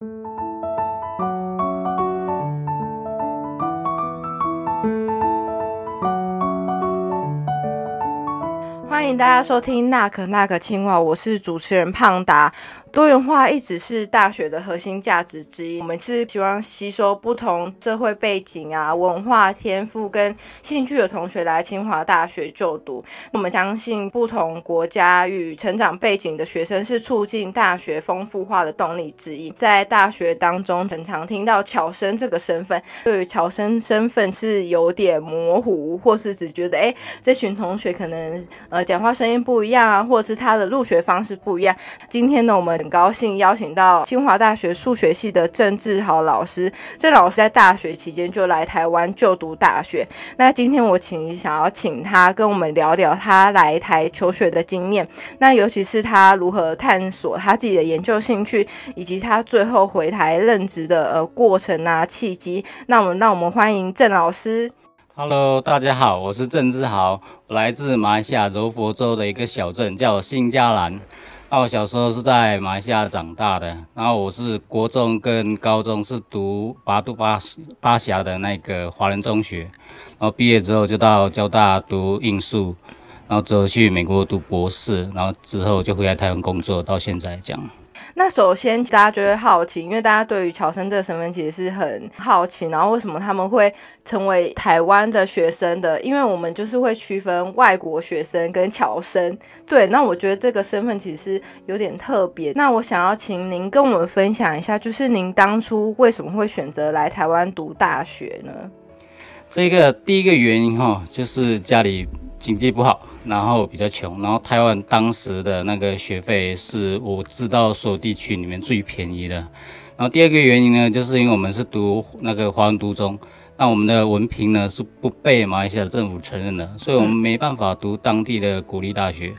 欢迎大家收听《那可那可青蛙》，我是主持人胖达。多元化一直是大学的核心价值之一。我们是希望吸收不同社会背景啊、文化天赋跟兴趣的同学来清华大学就读。我们相信不同国家与成长背景的学生是促进大学丰富化的动力之一。在大学当中，常常听到侨生这个身份，对于侨生身份是有点模糊，或是只觉得哎，这群同学可能呃讲话声音不一样啊，或者是他的入学方式不一样。今天呢，我们很高兴邀请到清华大学数学系的郑志豪老师。郑老师在大学期间就来台湾就读大学。那今天我请想要请他跟我们聊聊他来台求学的经验。那尤其是他如何探索他自己的研究兴趣，以及他最后回台任职的呃过程啊契机。那我们让我们欢迎郑老师。Hello，大家好，我是郑志豪，我来自马来西亚柔佛州的一个小镇，叫新加兰。那我小时候是在马来西亚长大的，然后我是国中跟高中是读巴杜巴巴峡的那个华人中学，然后毕业之后就到交大读应数，然后之后去美国读博士，然后之后就回来台湾工作，到现在这样。那首先，大家就会好奇，因为大家对于侨生这个身份其实是很好奇，然后为什么他们会成为台湾的学生的？因为我们就是会区分外国学生跟侨生。对，那我觉得这个身份其实是有点特别。那我想要请您跟我们分享一下，就是您当初为什么会选择来台湾读大学呢？这个第一个原因哈，就是家里经济不好。然后比较穷，然后台湾当时的那个学费是我知道所有地区里面最便宜的。然后第二个原因呢，就是因为我们是读那个华文读中，那我们的文凭呢是不被马来西亚政府承认的，所以我们没办法读当地的国立大学。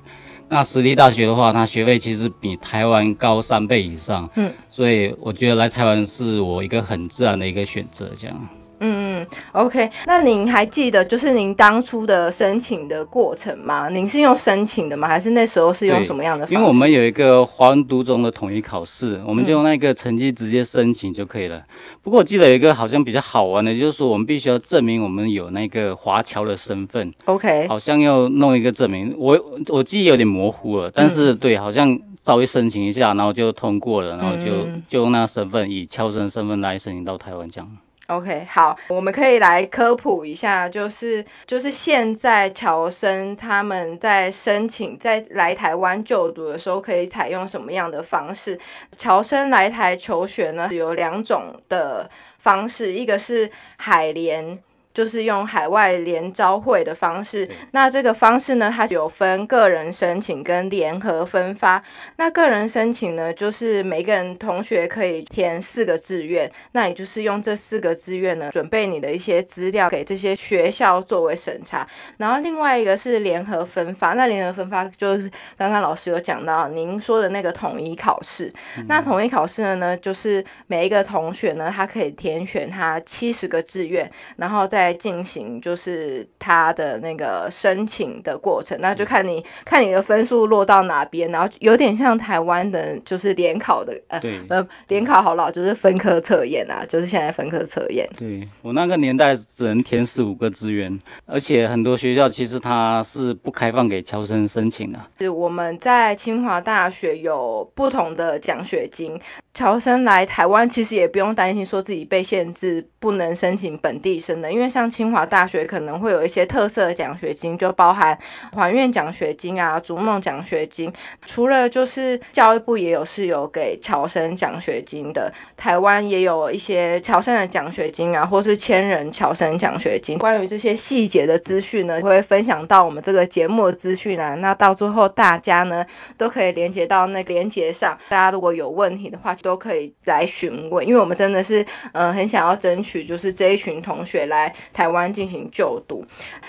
那私立大学的话，它学费其实比台湾高三倍以上。嗯，所以我觉得来台湾是我一个很自然的一个选择，这样。嗯，OK，那您还记得就是您当初的申请的过程吗？您是用申请的吗？还是那时候是用什么样的？因为我们有一个华文读中的统一考试，我们就用那个成绩直接申请就可以了。不过我记得有一个好像比较好玩的，就是说我们必须要证明我们有那个华侨的身份。OK，好像要弄一个证明，我我记忆有点模糊了，但是对，好像稍微申请一下，然后就通过了，然后就就用那个身份以侨生身份来申请到台湾这样。OK，好，我们可以来科普一下，就是就是现在侨生他们在申请在来台湾就读的时候，可以采用什么样的方式？侨生来台求学呢，有两种的方式，一个是海联。就是用海外联招会的方式，那这个方式呢，它有分个人申请跟联合分发。那个人申请呢，就是每个人同学可以填四个志愿，那也就是用这四个志愿呢，准备你的一些资料给这些学校作为审查。然后另外一个是联合分发，那联合分发就是刚刚老师有讲到您说的那个统一考试。那统一考试呢，呢就是每一个同学呢，他可以填选他七十个志愿，然后再。在进行就是他的那个申请的过程，那就看你看你的分数落到哪边，然后有点像台湾的，就是联考的，呃呃，联考好老就是分科测验啊，就是现在分科测验。对我那个年代只能填四五个志愿，而且很多学校其实它是不开放给侨生申请的。是我们在清华大学有不同的奖学金。侨生来台湾，其实也不用担心说自己被限制不能申请本地生的，因为像清华大学可能会有一些特色的奖学金，就包含环院奖学金啊、逐梦奖学金。除了就是教育部也有是有给侨生奖学金的，台湾也有一些侨生的奖学金啊，或是千人侨生奖学金。关于这些细节的资讯呢，会分享到我们这个节目的资讯栏。那到最后大家呢都可以连接到那个连接上，大家如果有问题的话。都可以来询问，因为我们真的是，嗯，很想要争取，就是这一群同学来台湾进行就读。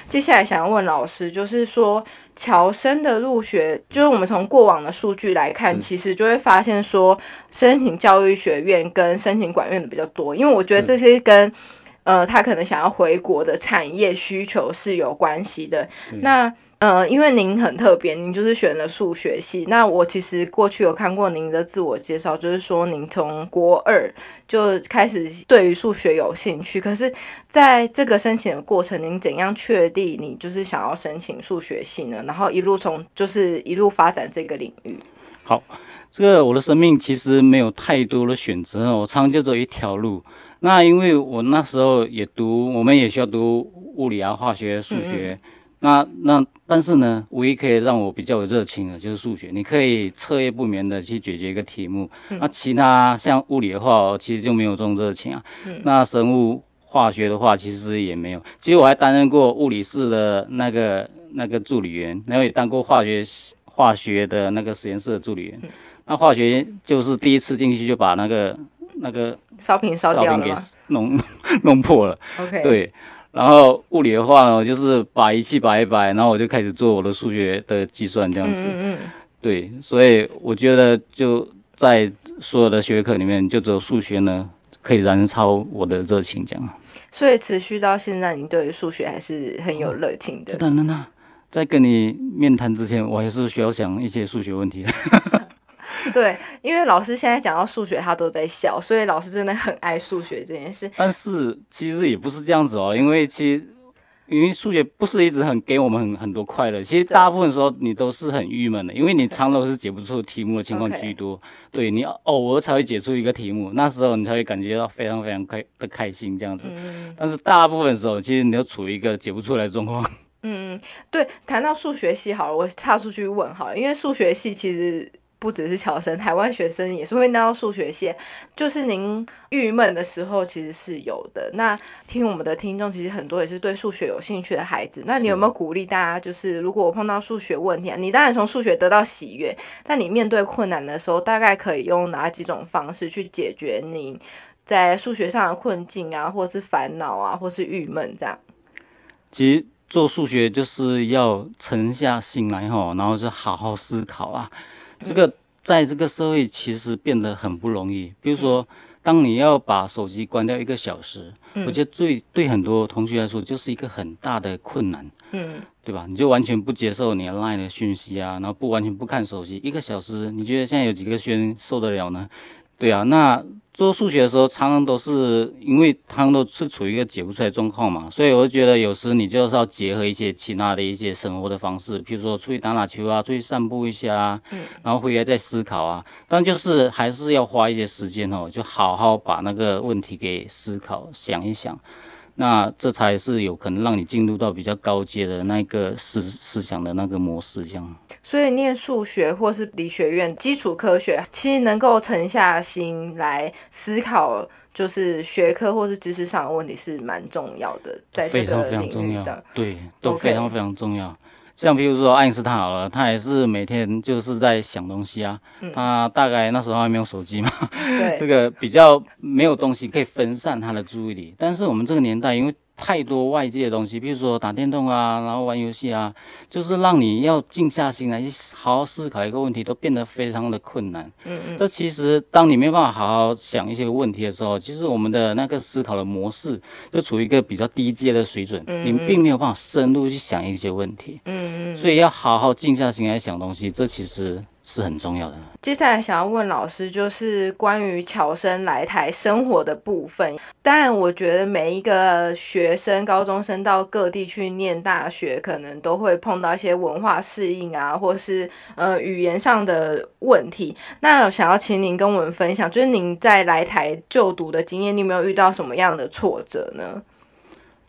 接下来想要问老师，就是说，侨生的入学，就是我们从过往的数据来看，其实就会发现说，申请教育学院跟申请管院的比较多，因为我觉得这些跟，呃，他可能想要回国的产业需求是有关系的。那呃，因为您很特别，您就是选了数学系。那我其实过去有看过您的自我介绍，就是说您从国二就开始对于数学有兴趣。可是，在这个申请的过程，您怎样确定你就是想要申请数学系呢？然后一路从就是一路发展这个领域。好，这个我的生命其实没有太多的选择，我常就走一条路。那因为我那时候也读，我们也需要读物理啊、化学、数学。那那但是呢，唯一可以让我比较有热情的，就是数学。你可以彻夜不眠的去解决一个题目。那其他像物理的话，其实就没有这种热情啊。那生物化学的话，其实也没有。其实我还担任过物理室的那个那个助理员，然后也当过化学化学的那个实验室的助理员。那化学就是第一次进去就把那个那个烧瓶烧掉了弄 弄破了。OK，对。然后物理的话呢，我就是把仪器摆一摆，然后我就开始做我的数学的计算，这样子。嗯嗯。对，所以我觉得就在所有的学科里面，就只有数学呢可以燃烧我的热情，这样。所以持续到现在，你对数学还是很有热情的。当然啦，在跟你面谈之前，我还是需要想一些数学问题。对，因为老师现在讲到数学，他都在笑，所以老师真的很爱数学这件事。但是其实也不是这样子哦，因为其实因为数学不是一直很给我们很很多快乐，其实大部分时候你都是很郁闷的，因为你常常是解不出题目的情况居多。对你偶尔才会解出一个题目，那时候你才会感觉到非常非常开的开心这样子。嗯。但是大部分时候，其实你都处于一个解不出来的状况。嗯，对。谈到数学系好了，我岔出去问好了，因为数学系其实。不只是侨生，台湾学生也是会拿到数学线。就是您郁闷的时候，其实是有的。那听我们的听众，其实很多也是对数学有兴趣的孩子。那你有没有鼓励大家？就是如果我碰到数学问题，啊，你当然从数学得到喜悦，但你面对困难的时候，大概可以用哪几种方式去解决你在数学上的困境啊，或是烦恼啊，或是郁闷这样？其实做数学就是要沉下心来哈，然后就好好思考啊。这个在这个社会其实变得很不容易。比如说，当你要把手机关掉一个小时，我觉得最对很多同学来说就是一个很大的困难，嗯，对吧？你就完全不接受你 line 的讯息啊，然后不完全不看手机一个小时，你觉得现在有几个学生受得了呢？对啊，那。做数学的时候，常常都是因为他们都是处于一个解不出来状况嘛，所以我就觉得有时你就是要结合一些其他的一些生活的方式，比如说出去打打球啊，出去散步一下啊，嗯，然后回来再思考啊，但就是还是要花一些时间哦，就好好把那个问题给思考想一想。那这才是有可能让你进入到比较高阶的那个思思想的那个模式，这样。所以念数学或是理学院基础科学，其实能够沉下心来思考，就是学科或是知识上的问题是蛮重要的，在这个领域的，对，都非常非常重要。像比如说爱因斯坦好了，他也是每天就是在想东西啊。他大概那时候还没有手机嘛，这个比较没有东西可以分散他的注意力。但是我们这个年代，因为太多外界的东西，比如说打电动啊，然后玩游戏啊，就是让你要静下心来去好好思考一个问题，都变得非常的困难。嗯嗯。这其实当你没有办法好好想一些问题的时候，其实我们的那个思考的模式就处于一个比较低阶的水准，你并没有办法深入去想一些问题。嗯嗯。所以要好好静下心来想东西，这其实。是很重要的。接下来想要问老师，就是关于侨生来台生活的部分。当然，我觉得每一个学生、高中生到各地去念大学，可能都会碰到一些文化适应啊，或是呃语言上的问题。那想要请您跟我们分享，就是您在来台就读的经验，你有没有遇到什么样的挫折呢？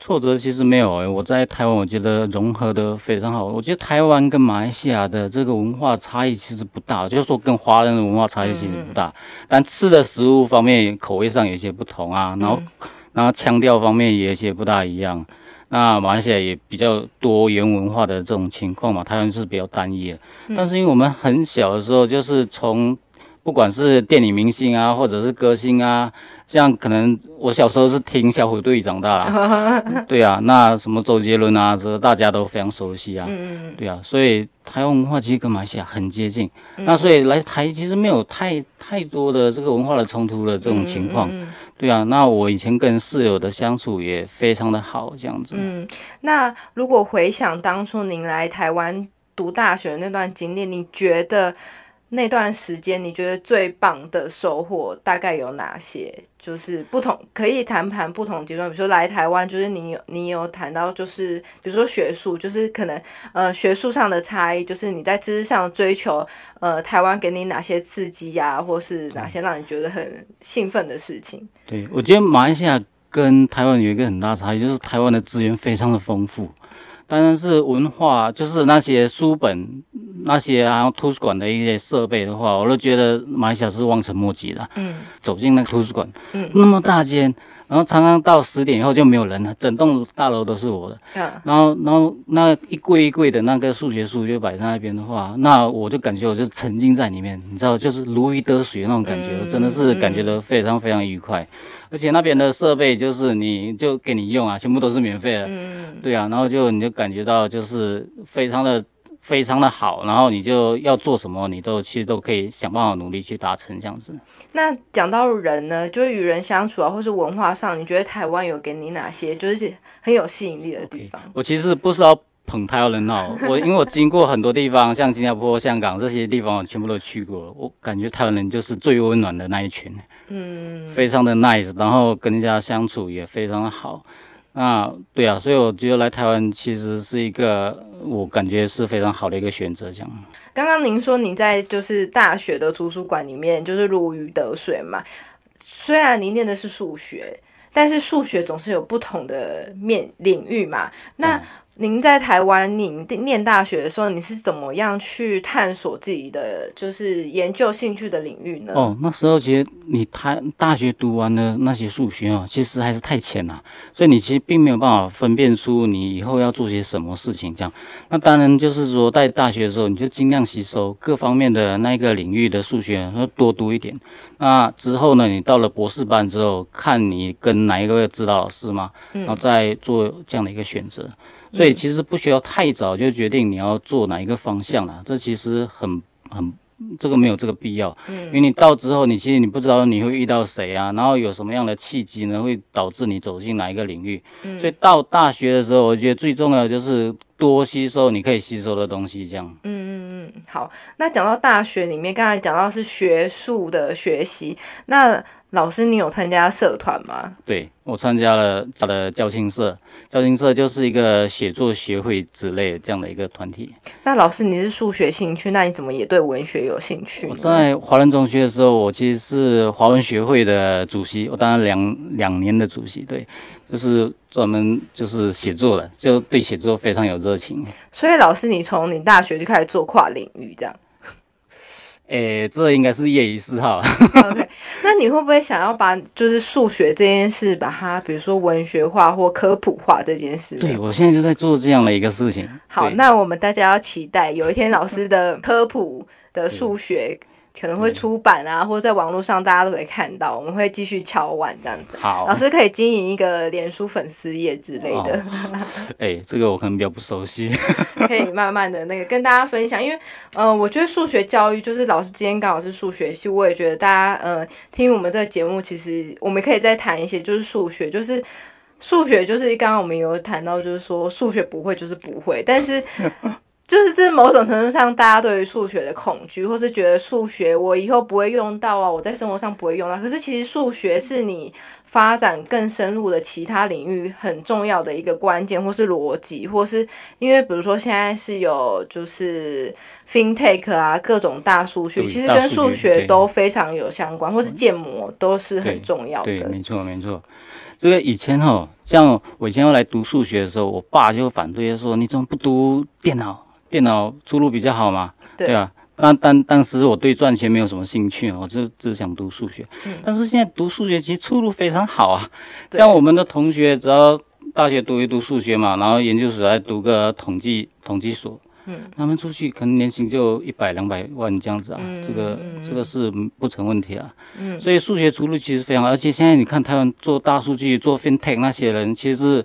挫折其实没有诶，我在台湾我觉得融合的非常好。我觉得台湾跟马来西亚的这个文化差异其实不大，就是说跟华人的文化差异其实不大。但吃的食物方面口味上有些不同啊，然后然后腔调方面也有些不大一样。那马来西亚也比较多元文化的这种情况嘛，台湾是比较单一的。但是因为我们很小的时候就是从不管是电影明星啊，或者是歌星啊，像可能我小时候是听小虎队长大啦，对啊，那什么周杰伦啊，这大家都非常熟悉啊，嗯对啊，所以台湾文化其实跟马来西亚很接近，那所以来台其实没有太太多的这个文化的冲突的这种情况，对啊，那我以前跟室友的相处也非常的好，这样子。嗯，那如果回想当初您来台湾读大学的那段经历，你觉得？那段时间，你觉得最棒的收获大概有哪些？就是不同可以谈谈不同阶段，比如说来台湾，就是你有你有谈到，就是比如说学术，就是可能呃学术上的差异，就是你在知识上的追求，呃，台湾给你哪些刺激呀，或是哪些让你觉得很兴奋的事情？对，我觉得马来西亚跟台湾有一个很大差异，就是台湾的资源非常的丰富。当然是文化，就是那些书本、那些还有图书馆的一些设备的话，我都觉得马来西亚是望尘莫及的。嗯，走进那个图书馆，嗯，那么大间。然后常常到十点以后就没有人了，整栋大楼都是我的。嗯。然后，然后那一柜一柜的那个数学书就摆在那边的话，那我就感觉我就沉浸在里面，你知道，就是如鱼得水那种感觉，真的是感觉到非常非常愉快。而且那边的设备就是你就给你用啊，全部都是免费的。嗯。对啊，然后就你就感觉到就是非常的。非常的好，然后你就要做什么，你都其实都可以想办法努力去达成这样子。那讲到人呢，就是与人相处啊，或是文化上，你觉得台湾有给你哪些就是很有吸引力的地方？我其实不知道捧台湾人哦，我因为我经过很多地方，像新加坡、香港这些地方，我全部都去过了。我感觉台湾人就是最温暖的那一群，嗯，非常的 nice，然后跟人家相处也非常的好。啊，对啊，所以我觉得来台湾其实是一个我感觉是非常好的一个选择。这样，刚刚您说你在就是大学的图书馆里面就是如鱼得水嘛，虽然您念的是数学，但是数学总是有不同的面领域嘛，那。您在台湾，您念大学的时候，你是怎么样去探索自己的就是研究兴趣的领域呢？哦，那时候其实你台大学读完的那些数学哦，其实还是太浅了，所以你其实并没有办法分辨出你以后要做些什么事情。这样，那当然就是说，在大学的时候，你就尽量吸收各方面的那个领域的数学，要多读一点。那之后呢，你到了博士班之后，看你跟哪一个指导老师嘛，然后再做这样的一个选择。所以其实不需要太早就决定你要做哪一个方向了，这其实很很这个没有这个必要，嗯，因为你到之后你其实你不知道你会遇到谁啊，然后有什么样的契机呢，会导致你走进哪一个领域，嗯，所以到大学的时候，我觉得最重要的就是多吸收你可以吸收的东西，这样，嗯嗯嗯，好，那讲到大学里面，刚才讲到是学术的学习，那。老师，你有参加社团吗？对我参加了他的教青社，教青社就是一个写作协会之类的这样的一个团体。那老师，你是数学兴趣，那你怎么也对文学有兴趣？我在华人中学的时候，我其实是华文学会的主席，我当了两两年的主席，对，就是专门就是写作的，就对写作非常有热情。所以老师，你从你大学就开始做跨领域这样？诶，这应该是业余嗜好。OK，那你会不会想要把就是数学这件事，把它比如说文学化或科普化这件事？对，我现在就在做这样的一个事情。好，那我们大家要期待有一天老师的科普的数学。可能会出版啊，或者在网络上大家都可以看到。我们会继续敲碗这样子。好，老师可以经营一个脸书粉丝页之类的。哎，这个我可能比较不熟悉。可以慢慢的那个跟大家分享，因为呃，我觉得数学教育就是老师今天刚好是数学系，我也觉得大家呃听我们这个节目，其实我们可以再谈一些，就是数学，就是数学，就是刚刚我们有谈到，就是说数学不会就是不会，但是。就是这某种程度上，大家对于数学的恐惧，或是觉得数学我以后不会用到啊，我在生活上不会用到。可是其实数学是你发展更深入的其他领域很重要的一个关键，或是逻辑，或是因为比如说现在是有就是 FinTech 啊，各种大数据，其实跟数学都非常有相关，或是建模都是很重要的。对，没错，没错。这个以前哈，像我以前要来读数学的时候，我爸就反对说：“你怎么不读电脑？”电脑出路比较好嘛，对吧？那当当时我对赚钱没有什么兴趣，我就只想读数学。但是现在读数学其实出路非常好啊，像我们的同学只要大学读一读数学嘛，然后研究所再读个统计统计所，嗯，他们出去可能年薪就一百两百万这样子啊，这个这个是不成问题啊。嗯，所以数学出路其实非常，而且现在你看台湾做大数据、做 FinTech 那些人，其实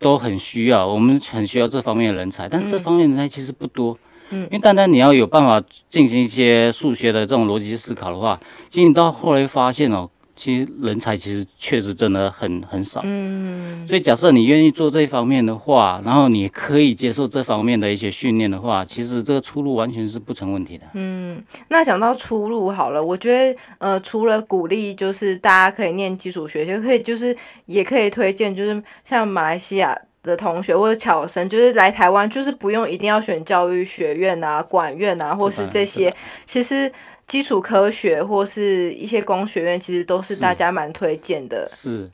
都很需要，我们很需要这方面的人才，但这方面人才其实不多。嗯，因为单单你要有办法进行一些数学的这种逻辑思考的话，其实你到后来发现哦。其实人才其实确实真的很很少，嗯，所以假设你愿意做这方面的话，然后你可以接受这方面的一些训练的话，其实这个出路完全是不成问题的。嗯，那讲到出路好了，我觉得呃，除了鼓励就是大家可以念基础学习，可以就是也可以推荐，就是像马来西亚的同学或者侨生，就是来台湾就是不用一定要选教育学院啊、管院啊，或是这些，其实。基础科学或是一些工学院，其实都是大家蛮推荐的。是。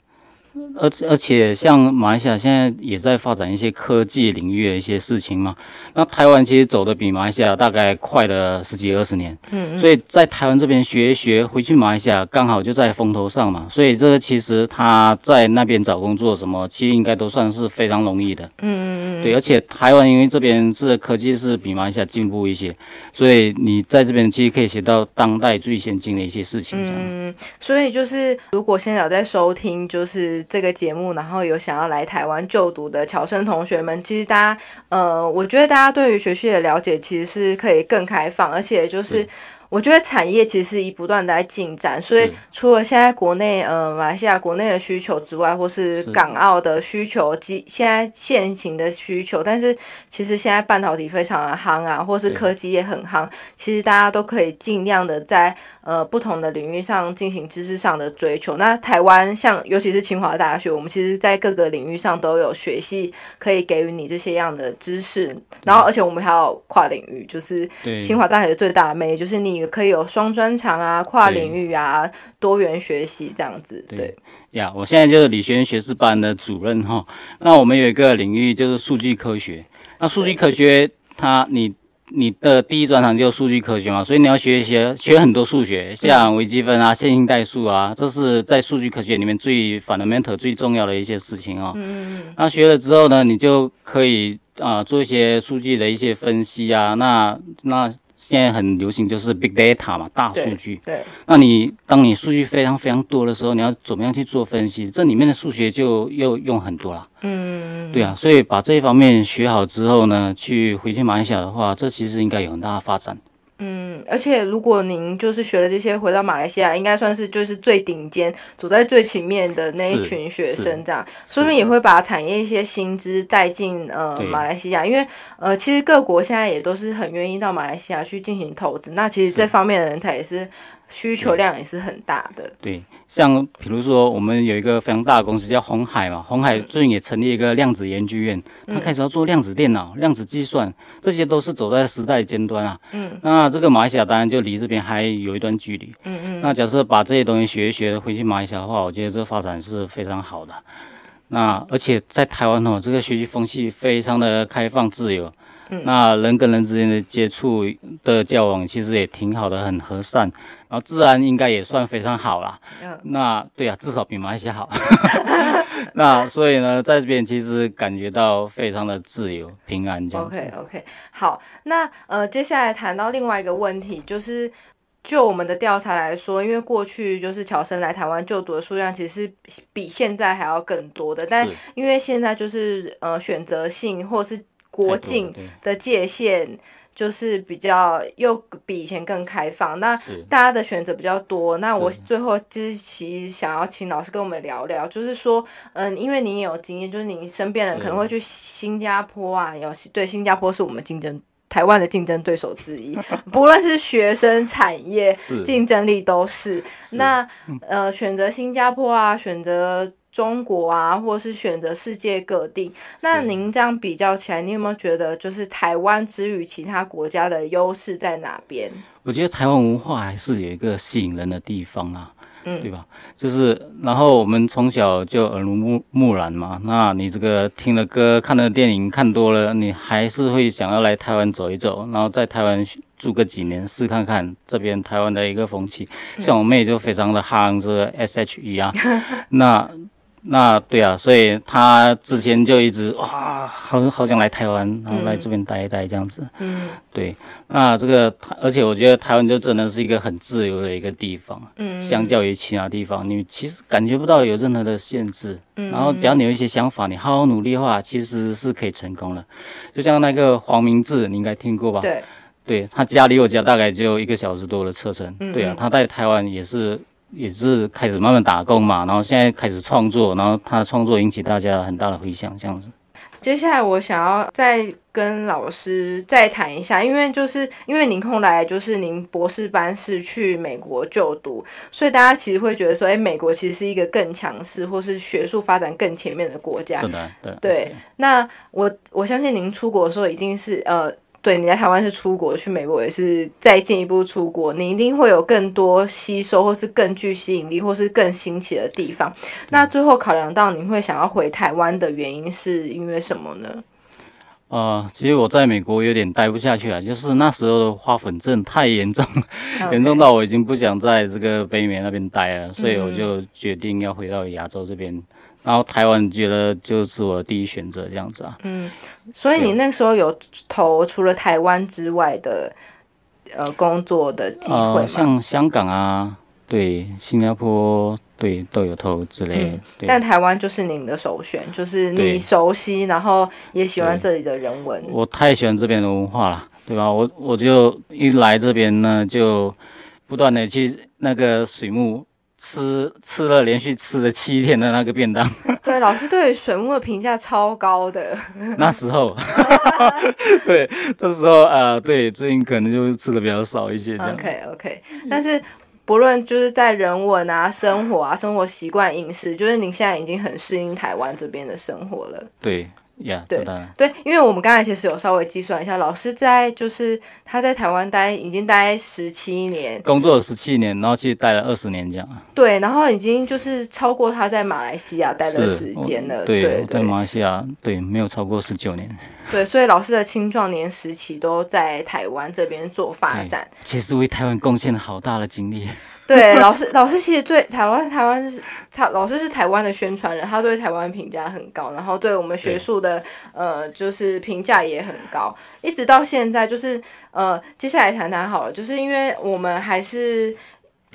而而且像马来西亚现在也在发展一些科技领域的一些事情嘛，那台湾其实走的比马来西亚大概快了十几二十年，嗯，所以在台湾这边学一学，回去马来西亚刚好就在风头上嘛，所以这个其实他在那边找工作什么，其实应该都算是非常容易的，嗯嗯嗯，对，而且台湾因为这边是科技是比马来西亚进步一些，所以你在这边其实可以学到当代最先进的一些事情，嗯，所以就是如果现在有在收听，就是。这个节目，然后有想要来台湾就读的侨生同学们，其实大家，呃，我觉得大家对于学习的了解其实是可以更开放，而且就是。我觉得产业其实一不断的在进展，所以除了现在国内呃马来西亚国内的需求之外，或是港澳的需求及现在现行的需求，但是其实现在半导体非常的夯啊，或是科技也很夯，其实大家都可以尽量的在呃不同的领域上进行知识上的追求。那台湾像尤其是清华大学，我们其实在各个领域上都有学系可以给予你这些样的知识，然后而且我们还有跨领域，就是清华大学最大的魅力就是你。也可以有双专长啊，跨领域啊，多元学习这样子。对呀，我现在就是理学院学士班的主任哈。那我们有一个领域就是数据科学。那数据科学，它你你的第一专长就是数据科学嘛，所以你要学一些学很多数学，像微积分啊、线性代数啊，这是在数据科学里面最 fundamental 最重要的一些事情哦。嗯嗯。那学了之后呢，你就可以啊做一些数据的一些分析啊。那那。现在很流行就是 big data 嘛，大数据。对。那你当你数据非常非常多的时候，你要怎么样去做分析？这里面的数学就又用很多了。嗯。对啊，所以把这一方面学好之后呢，去回去马来西亚的话，这其实应该有很大的发展。嗯，而且如果您就是学了这些，回到马来西亚，应该算是就是最顶尖、走在最前面的那一群学生，这样，说不定也会把产业一些薪资带进呃马来西亚，因为呃其实各国现在也都是很愿意到马来西亚去进行投资，那其实这方面的人才也是。需求量也是很大的。对，像比如说，我们有一个非常大的公司叫红海嘛，红海最近也成立一个量子研究院，它开始要做量子电脑、量子计算，这些都是走在时代尖端啊。嗯。那这个马来西亚当然就离这边还有一段距离。嗯嗯。那假设把这些东西学一学，回去马来西亚的话，我觉得这个发展是非常好的。那而且在台湾哦，这个学习风气非常的开放自由。那人跟人之间的接触的交往其实也挺好的，很和善，然后治安应该也算非常好啦。嗯，那对啊，至少比马来西亚好。那所以呢，在这边其实感觉到非常的自由、平安这样 OK OK，好，那呃，接下来谈到另外一个问题，就是就我们的调查来说，因为过去就是侨生来台湾就读的数量其实比现在还要更多的，但因为现在就是呃选择性或是。国境的界限就是比较又比以前更开放，那大家的选择比较多。那我最后就是其实想要请老师跟我们聊聊，就是说，嗯，因为你有经验，就是你身边人可能会去新加坡啊，有对新加坡是我们竞争台湾的竞争对手之一，不论是学生、产业竞争力都是。那。呃，选择新加坡啊，选择。中国啊，或是选择世界各地，那您这样比较起来，你有没有觉得就是台湾之于其他国家的优势在哪边？我觉得台湾文化还是有一个吸引人的地方啊，嗯，对吧？就是然后我们从小就耳濡目目染嘛，那你这个听了歌、看了电影看多了，你还是会想要来台湾走一走，然后在台湾住个几年，试看看这边台湾的一个风气。像我妹就非常的夯这个 S H E 啊，那。那对啊，所以他之前就一直哇，好好想来台湾，然后来这边待一待这样子。嗯对，那这个而且我觉得台湾就真的是一个很自由的一个地方，嗯，相较于其他地方，你其实感觉不到有任何的限制。嗯然后只要你有一些想法，你好好努力的话，其实是可以成功的。就像那个黄明志，你应该听过吧？对，对他家离我家大概就一个小时多的车程。嗯对啊，他在台湾也是也是开始慢慢打工嘛，然后现在开始创作，然后他的创作引起大家很大的回响，这样子。接下来我想要再跟老师再谈一下，因为就是因为您后来就是您博士班是去美国就读，所以大家其实会觉得说，哎，美国其实是一个更强势或是学术发展更前面的国家。是的，对对，那我我相信您出国的时候一定是呃，对，你在台湾是出国，去美国也是再进一步出国，你一定会有更多吸收，或是更具吸引力，或是更新奇的地方。那最后考量到你会想要回台湾的原因，是因为什么呢？呃，其实我在美国有点待不下去了，就是那时候的花粉症太严重，严重到我已经不想在这个北美那边待了，所以我就决定要回到亚洲这边。然后台湾觉得就是我的第一选择这样子啊。嗯，所以你那时候有投除了台湾之外的呃工作的机会呃，吗？像香港啊，对，新加坡对都有投之类的。嗯但台湾就是您的首选，就是你熟悉，然后也喜欢对这里的人文。我太喜欢这边的文化了，对吧？我我就一来这边呢，就不断的去那个水木吃吃了连续吃了七天的那个便当。对，老师对水木的评价超高的。那时候，对，这时候呃，对，最近可能就吃的比较少一些这样。OK OK，但是不论就是在人文啊、生活啊、生活习惯、饮食，就是您现在已经很适应台湾这边的生活了。对呀，对。对，因为我们刚才其实有稍微计算一下，老师在就是他在台湾待已经待十七年，工作了十七年，然后其实待了二十年这样。对，然后已经就是超过他在马来西亚待的是时间了。我对，在马来西亚对没有超过十九年。对，所以老师的青壮年时期都在台湾这边做发展。其实为台湾贡献了好大的精力。对，老师老师其实对台湾台湾是他老师是台湾的宣传人，他对台湾评价很高，然后对我们学术的呃就是评价也很高，一直到现在就是呃接下来谈谈好了，就是因为我们还是。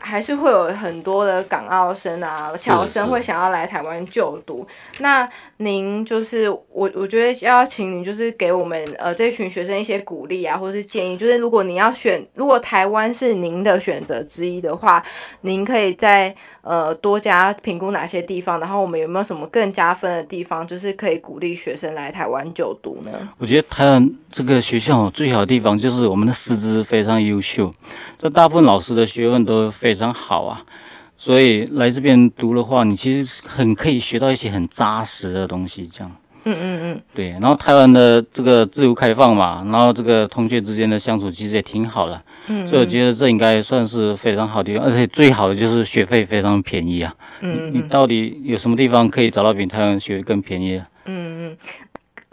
还是会有很多的港澳生啊、侨生会想要来台湾就读。那您就是我，我觉得要请您就是给我们呃这群学生一些鼓励啊，或是建议。就是如果您要选，如果台湾是您的选择之一的话，您可以在呃多加评估哪些地方，然后我们有没有什么更加分的地方，就是可以鼓励学生来台湾就读呢？我觉得台湾这个学校最好的地方就是我们的师资非常优秀，这大部分老师的学问都非常好啊，所以来这边读的话，你其实很可以学到一些很扎实的东西，这样。嗯嗯嗯，对，然后台湾的这个自由开放嘛，然后这个同学之间的相处其实也挺好的，嗯所以我觉得这应该算是非常好的地方，而且最好的就是学费非常便宜啊。嗯你你到底有什么地方可以找到比台湾学费更便宜的？嗯嗯，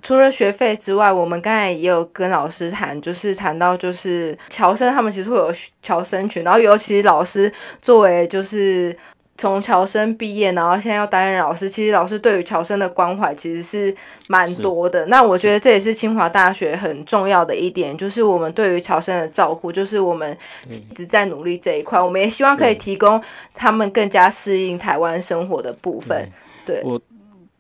除了学费之外，我们刚才也有跟老师谈，就是谈到就是侨生他们其实会有侨生群，然后尤其老师作为就是。从侨生毕业，然后现在要担任老师，其实老师对于侨生的关怀其实是蛮多的。那我觉得这也是清华大学很重要的一点，就是我们对于侨生的照顾，就是我们一直在努力这一块。我们也希望可以提供他们更加适应台湾生活的部分。对，我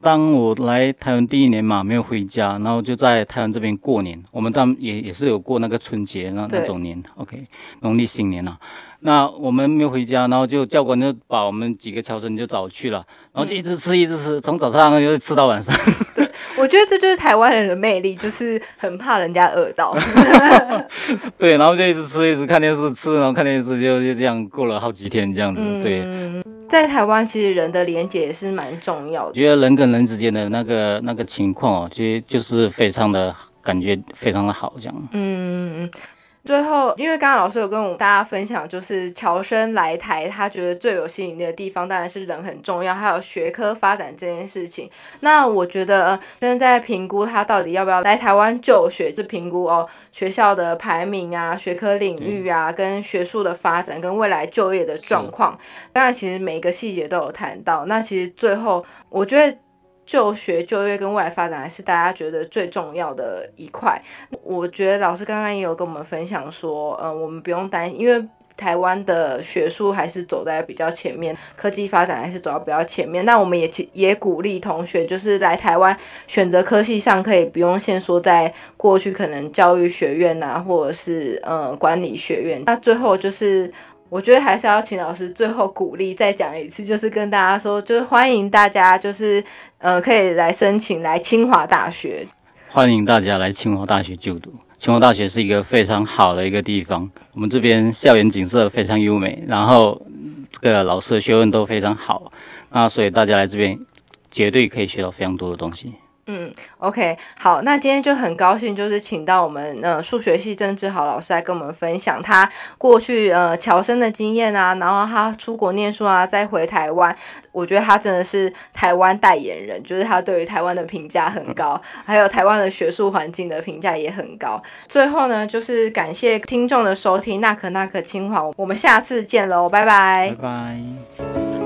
当我来台湾第一年嘛，没有回家，然后就在台湾这边过年。我们当也也是有过那个春节那对那种年，OK，农历新年啊。那我们没有回家，然后就教官就把我们几个侨生就找去了，然后就一直吃一直吃，从早上就吃到晚上。我觉得这就是台湾人的魅力，就是很怕人家饿到。对，然后就一直吃，一直看电视吃，然后看电视就就这样过了好几天这样子。对，嗯，在台湾其实人的连接也是蛮重要的。觉得人跟人之间的那个那个情况哦，其实就是非常的感觉非常的好这样。嗯，最后，因为刚刚老师有跟我们大家分享，就是乔生来台，他觉得最有吸引力的地方当然是人很重要，还有学科发展这件事情。那我觉得现在评估他到底要不要来台湾就学，是评估哦学校的排名啊、学科领域啊、跟学术的发展、跟未来就业的状况。当然，其实每一个细节都有谈到。那其实最后，我觉得。就学、就业跟未来发展，还是大家觉得最重要的一块。我觉得老师刚刚也有跟我们分享说，嗯，我们不用担心，因为台湾的学术还是走在比较前面，科技发展还是走到比较前面。那我们也也鼓励同学，就是来台湾选择科系上，可以不用限缩在过去可能教育学院呐，或者是呃管理学院。那最后就是。我觉得还是要请老师最后鼓励再讲一次，就是跟大家说，就是欢迎大家，就是呃，可以来申请来清华大学。欢迎大家来清华大学就读。清华大学是一个非常好的一个地方，我们这边校园景色非常优美，然后这个老师的学问都非常好，那所以大家来这边绝对可以学到非常多的东西。嗯，OK，好，那今天就很高兴，就是请到我们呃数学系郑志豪老师来跟我们分享他过去呃侨生的经验啊，然后他出国念书啊，再回台湾，我觉得他真的是台湾代言人，就是他对于台湾的评价很高，还有台湾的学术环境的评价也很高。最后呢，就是感谢听众的收听，那可那可清华，我们下次见喽，拜拜，拜拜。